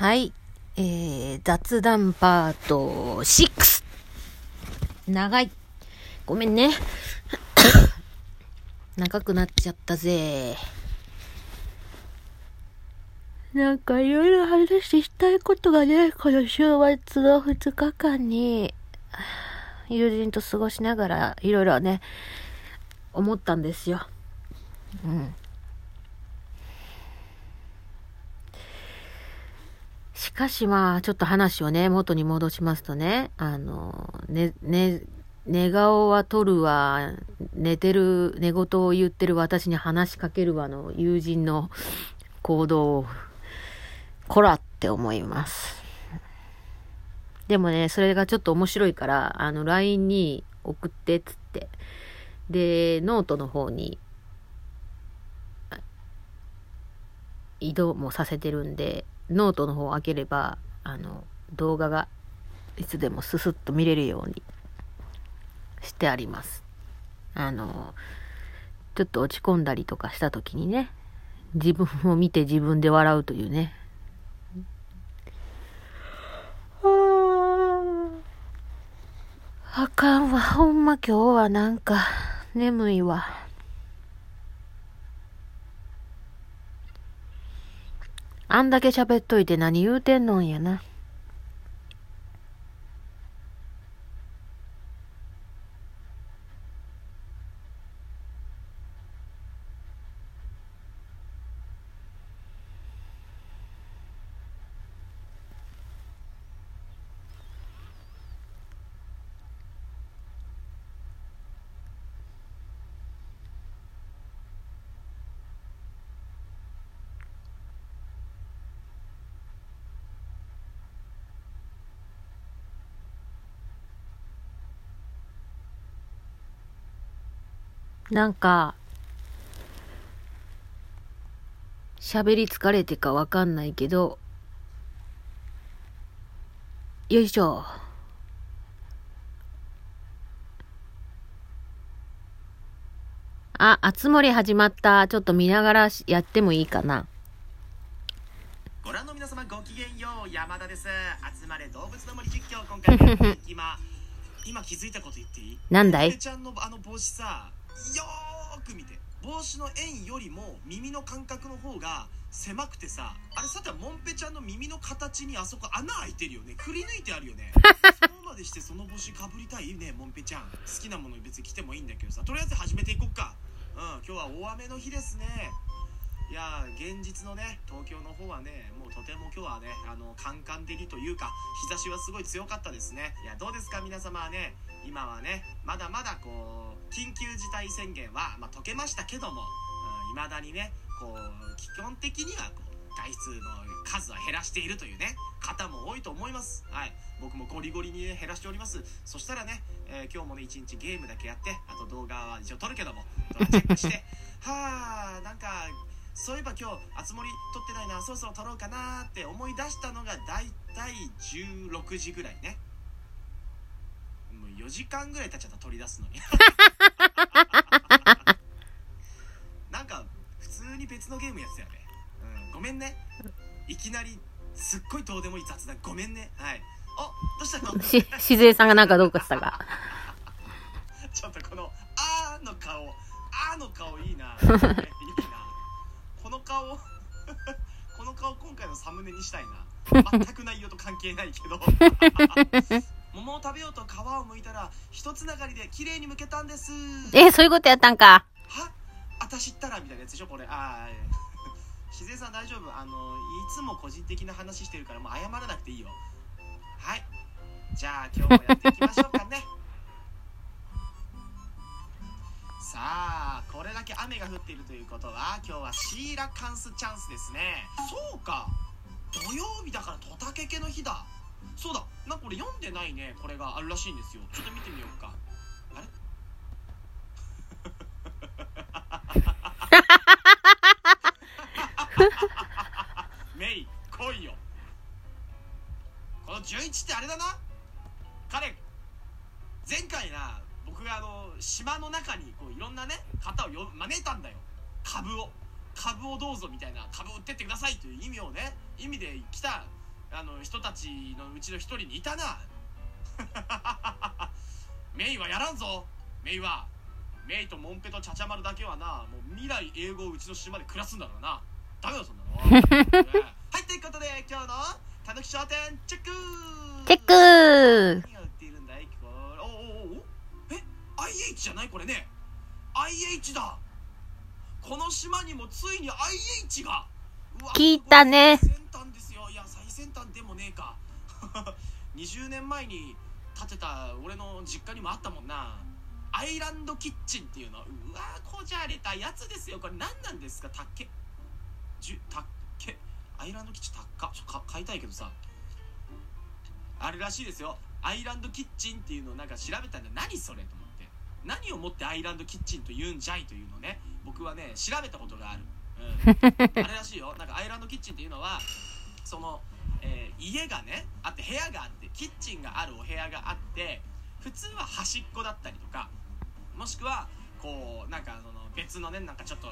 はい。えー、雑談パート6。長い。ごめんね。長くなっちゃったぜ。なんかいろいろ話したいことがね、この週末の2日間に、友人と過ごしながらいろいろね、思ったんですよ。うん。しかしまあ、ちょっと話をね、元に戻しますとね、あの、ね、ね、寝顔は取るわ、寝てる、寝言を言ってる私に話しかけるわの友人の行動を、こらって思います。でもね、それがちょっと面白いから、あの、LINE に送ってっつって、で、ノートの方に、移動もさせてるんで、ノートの方を開ければ、あの、動画がいつでもススッと見れるようにしてあります。あの、ちょっと落ち込んだりとかした時にね、自分を見て自分で笑うというね。あかんわ、ほんま今日はなんか眠いわ。あんだけ喋っといて何言うてんのんやな。なんか、喋り疲れてかわかんないけど、よいしょ。あ、あつ森始まった。ちょっと見ながらやってもいいかな。ご覧の皆様ごきげんよう山田です集まれ動物の森実況今回も 今今気づいたこと言っていい？なんだい？ペちゃんのあの帽子さよーく見て。帽子の円よりも耳の間隔の方が狭くてさあれさてはモンペちゃんの耳の形にあそこ穴開いてるよね。くり抜いてあるよね。そうまでしてその帽子かぶりたいねモンペちゃん。好きなもの別に着てもいいんだけどさ。とりあえず始めていこっか。うん今日は大雨の日ですね。いやー現実のね東京の方はねとても今日はねあのカンカン照りというか日差しはすごい強かったですね。いやどうですか皆様はね。今はねまだまだこう緊急事態宣言は、まあ、解けましたけどもいま、未だにねこう基本的にはこう外出の数は減らしているというね方も多いと思います。はい。僕もゴリゴリに、ね、減らしております。そしたらね、えー今日もね一日ゲームだけやってあと動画は一応撮るけどもチェックしてはあなんかそういえば今日あつ森撮ってないなそろそろ撮ろうかなって思い出したのがだいたい16時ぐらいね。もう4時間ぐらい経っちゃった撮り出すのに。なんか普通に別のゲームやってたよね、うん、ごめんね。いきなりすっごいどうでもいい雑談。ごめんね。はい。あどうしたの？し、しずえさんがなんかどうかしたか？ちょっとこの「あー」の顔「あー」の顔いいな、顔 この顔今回のサムネにしたいな。全く内容と関係ないけど。桃を食べようと皮を剥いたら一つながりで綺麗に剥けたんです。え、そういうことやったんか。は？私ったらみたいなやつでしょこれ。ああしずえさん大丈夫？あのいつも個人的な話してるからもう謝らなくていいよ。はい。じゃあ今日もやっていきましょうかねさあこれだけ雨が降っているということは今日はシーラカンスチャンスですね。そうか土曜日だからトタケケの日だ。そうだなんかこれ読んでないねこれがあるらしいんですよ。ちょっと見てみようか。あれ？メイ来いよ。この純一ってあれだな。島の中にこういろんなね方をよ招いたんだよ。株を。株をどうぞみたいな。株を売ってってくださいという意味をね意味で来たあの人たちのうちの一人にいたな。メイはやらんぞ。メイは。メイとモンペとチャチャマルだけはなもう未来英語をうちの島で暮らすんだからな。ダメだそんなの、ね はいということで今日のたぬき商店チェックチェックない？これね。IH だ。この島にもついに IH が。聞いたね。先端ですよ。いや最先端でもねえか。20年前に建てた俺の実家にもあったもんな。アイランドキッチンっていうの。うわこじゃれたやつですよ。これ何なんですか？たっけじゅたっけアイランドキッチンたっか。ちょか買いたいけどさ。あれらしいですよ。アイランドキッチンっていうのをなんか調べたんだ。何それと何をもってアイランドキッチンと言うんじゃいというのをね。僕はね調べたことがある、うん、あれらしいよ。なんかアイランドキッチンっていうのはその、えー家がねあって部屋があってキッチンがあるお部屋があって普通は端っこだったりとかもしくはこうなんかその別のねなんかちょっと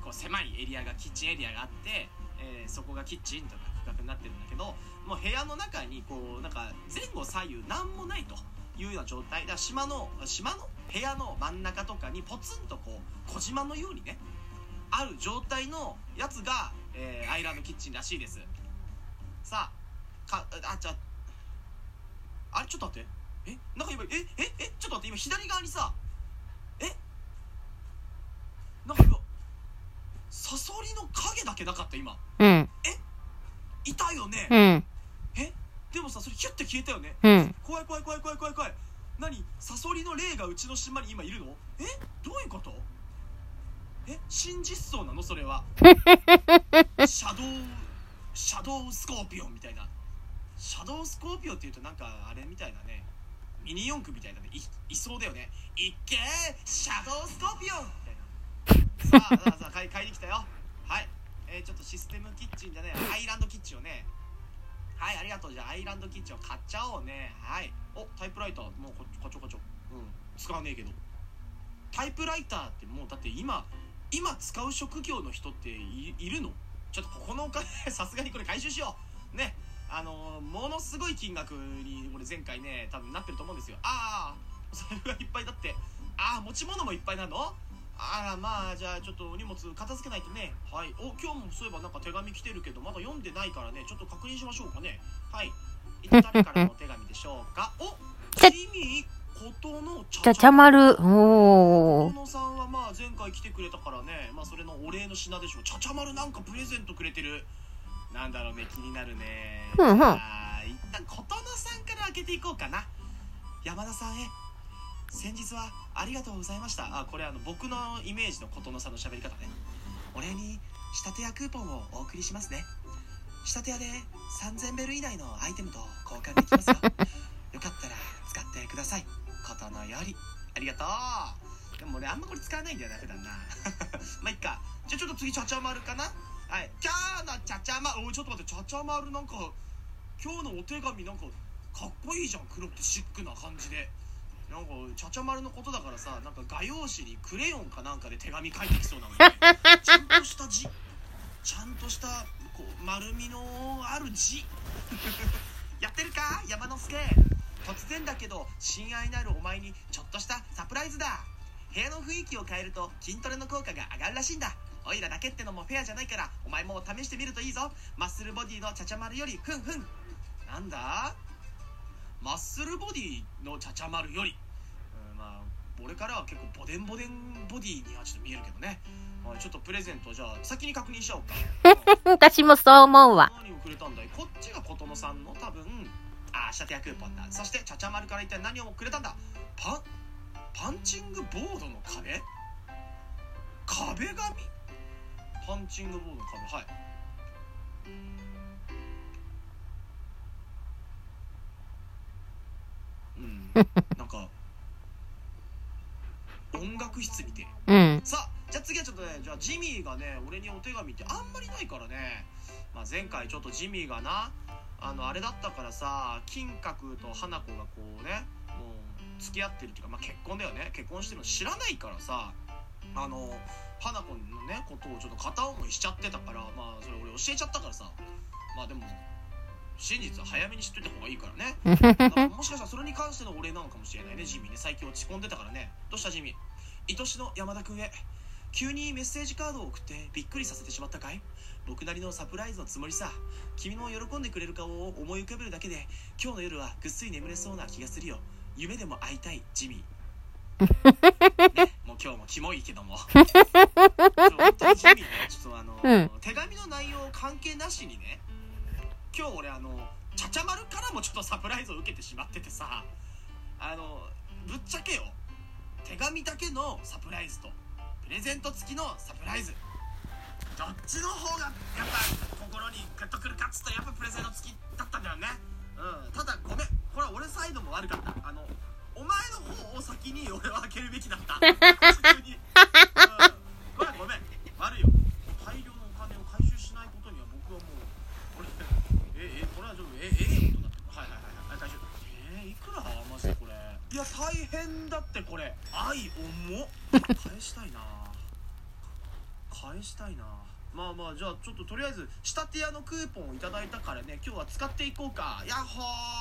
こう狭いエリアがキッチンエリアがあって、えーそこがキッチンとか区画になってるんだけどもう部屋の中にこうなんか前後左右何もないというような状態。だ島の島の部屋の真ん中とかにポツンとこう小島のようにねある状態のやつが、えーアイランドキッチンらしいです。さあかあじゃああれちょっと待って。え？なんか今え？え？え？ちょっと待って。今左側にさえ？なんか今サソリの影だけなかった今。うん。いたよね、うん。えでもさそれヒュッて消えたよね。うん。怖い怖い怖い怖い怖い怖い。何？サソリの霊がうちの島に今いるの？え？どういうこと？え？真実相なの？それは。シャドウシャドウスコーピオンみたいな。シャドウスコーピオンっていうとなんかあれみたいなね。ミニ四駆みたいなね。いいそうだよね。いっけーシャドウスコーピオンみたいな。さあさあさあ買い買いに来たよ。はい。えー、ちょっとシステムキッチンじゃねアイランドキッチンをねはいありがとう。じゃあアイランドキッチンを買っちゃおうね。はい。おタイプライター。もうここちょこちょ。うん。使わねえけど。タイプライターってもうだって今今使う職業の人っているの？ちょっとここのお金 さすがにこれ回収しよう。ね。あのーものすごい金額に俺前回ね多分なってると思うんですよ。ああそれがいっぱいだって。ああ持ち物もいっぱいなの？あらまあじゃあちょっとお荷物片付けないとね。はい。お今日もそういえばなんか手紙来てるけどまだ読んでないからね。ちょっと確認しましょうかね。はい。一体誰からのお手紙でしょうか？おちゃジミーことのちちゃちゃまる。おー。小野さんはまあ前回来てくれたからね。まあそれのお礼の品でしょう。ちゃちゃ丸なんかプレゼントくれてる。なんだろうね。気になるね。ふんふん。一旦琴野さんから開けていこうかな。山田さんへ先日はありがとうございました。あこれあの僕のイメージの琴野さんの喋り方ね。お礼に仕立てやクーポンをお送りしますね。仕立て屋で3000ベル以内のアイテムと交換できますよ よかったら使ってください。琴野よりありがとう。でも俺あんまこれ使わないんだよな普段な。まあいっか。じゃあちょっと次ちゃちゃ丸かな？はい。今日のちゃちゃ丸。おいちょっと待って。ちゃちゃ丸なんか今日のお手紙なんかかっこいいじゃん。黒くてシックな感じで。なんかちゃちゃ丸のことだからさなんか画用紙にクレヨンかなんかで手紙書いてきそうなのに ちゃんとした字。ちゃんとしたこう丸みのある字。やってるか？山之助。突然だけど親愛なるお前にちょっとしたサプライズだ。部屋の雰囲気を変えると筋トレの効果が上がるらしいんだ。おいらだけってのもフェアじゃないからお前も試してみるといいぞ。マッスルボディのちゃちゃ丸よりふんふん。なんだ？マッスルボディのちゃちゃ丸より、俺からは結構ボデンボデンボディにはちょっと見えるけどね、はい、ちょっとプレゼントじゃあ先に確認しちゃおうか。私もそう思うわ。何をくれたんだい？こっちが琴野さんの多分あー仕立て屋クーポンだ。そしてちゃちゃ丸から一体何をくれたんだ？パンパンチングボードの壁？壁紙？パンチングボードの壁はい。うん 音楽室みて。えうん。さあじゃあ次はちょっとねじゃあジミーがね俺にお手紙ってあんまりないからね、まあ、前回ちょっとジミーがなあのあれだったからさ金閣と花子がこうねもう付き合ってるっていうか、まあ、結婚だよね。結婚してるの知らないからさあの花子のねことをちょっと片思いしちゃってたからまあそれ俺教えちゃったからさ。まあでも真実は早めに知っといた方がいいからね。もしかしたらそれに関してのお礼なのかもしれないね。ジミーね最近落ち込んでたからね。どうしたジミー？愛しの山田君へ。急にメッセージカードを送ってびっくりさせてしまったかい？僕なりのサプライズのつもりさ。君の喜んでくれる顔を思い浮かべるだけで今日の夜はぐっすり眠れそうな気がするよ。夢でも会いたいジミー。ね、もう今日もキモいけども。本当にジミーね。ちょっとあの、うん。手紙の内容関係なしにね。今日俺あのちゃちゃ丸からもちょっとサプライズを受けてしまっててさ。あのぶっちゃけよ手紙だけのサプライズとプレゼント付きのサプライズ。どっちの方がやっぱ心にグッとくるかっつったらやっぱプレゼント付きだったんだよね。うん。ただごめん。これは俺サイドも悪かった。あのお前の方を先に俺は開けるべきだった。普通に、うん、これはごめん悪いよ大量のお金を回収しないことには僕はもうこれええこれはちょっとえええことだってはいはいはいはい大丈夫えー、いくらマジでこれいや大変だってい重っ。返したいな。返したいな。まあまあじゃあちょっととりあえず仕立て屋のクーポンを頂いたからね今日は使っていこうか。ヤッホー。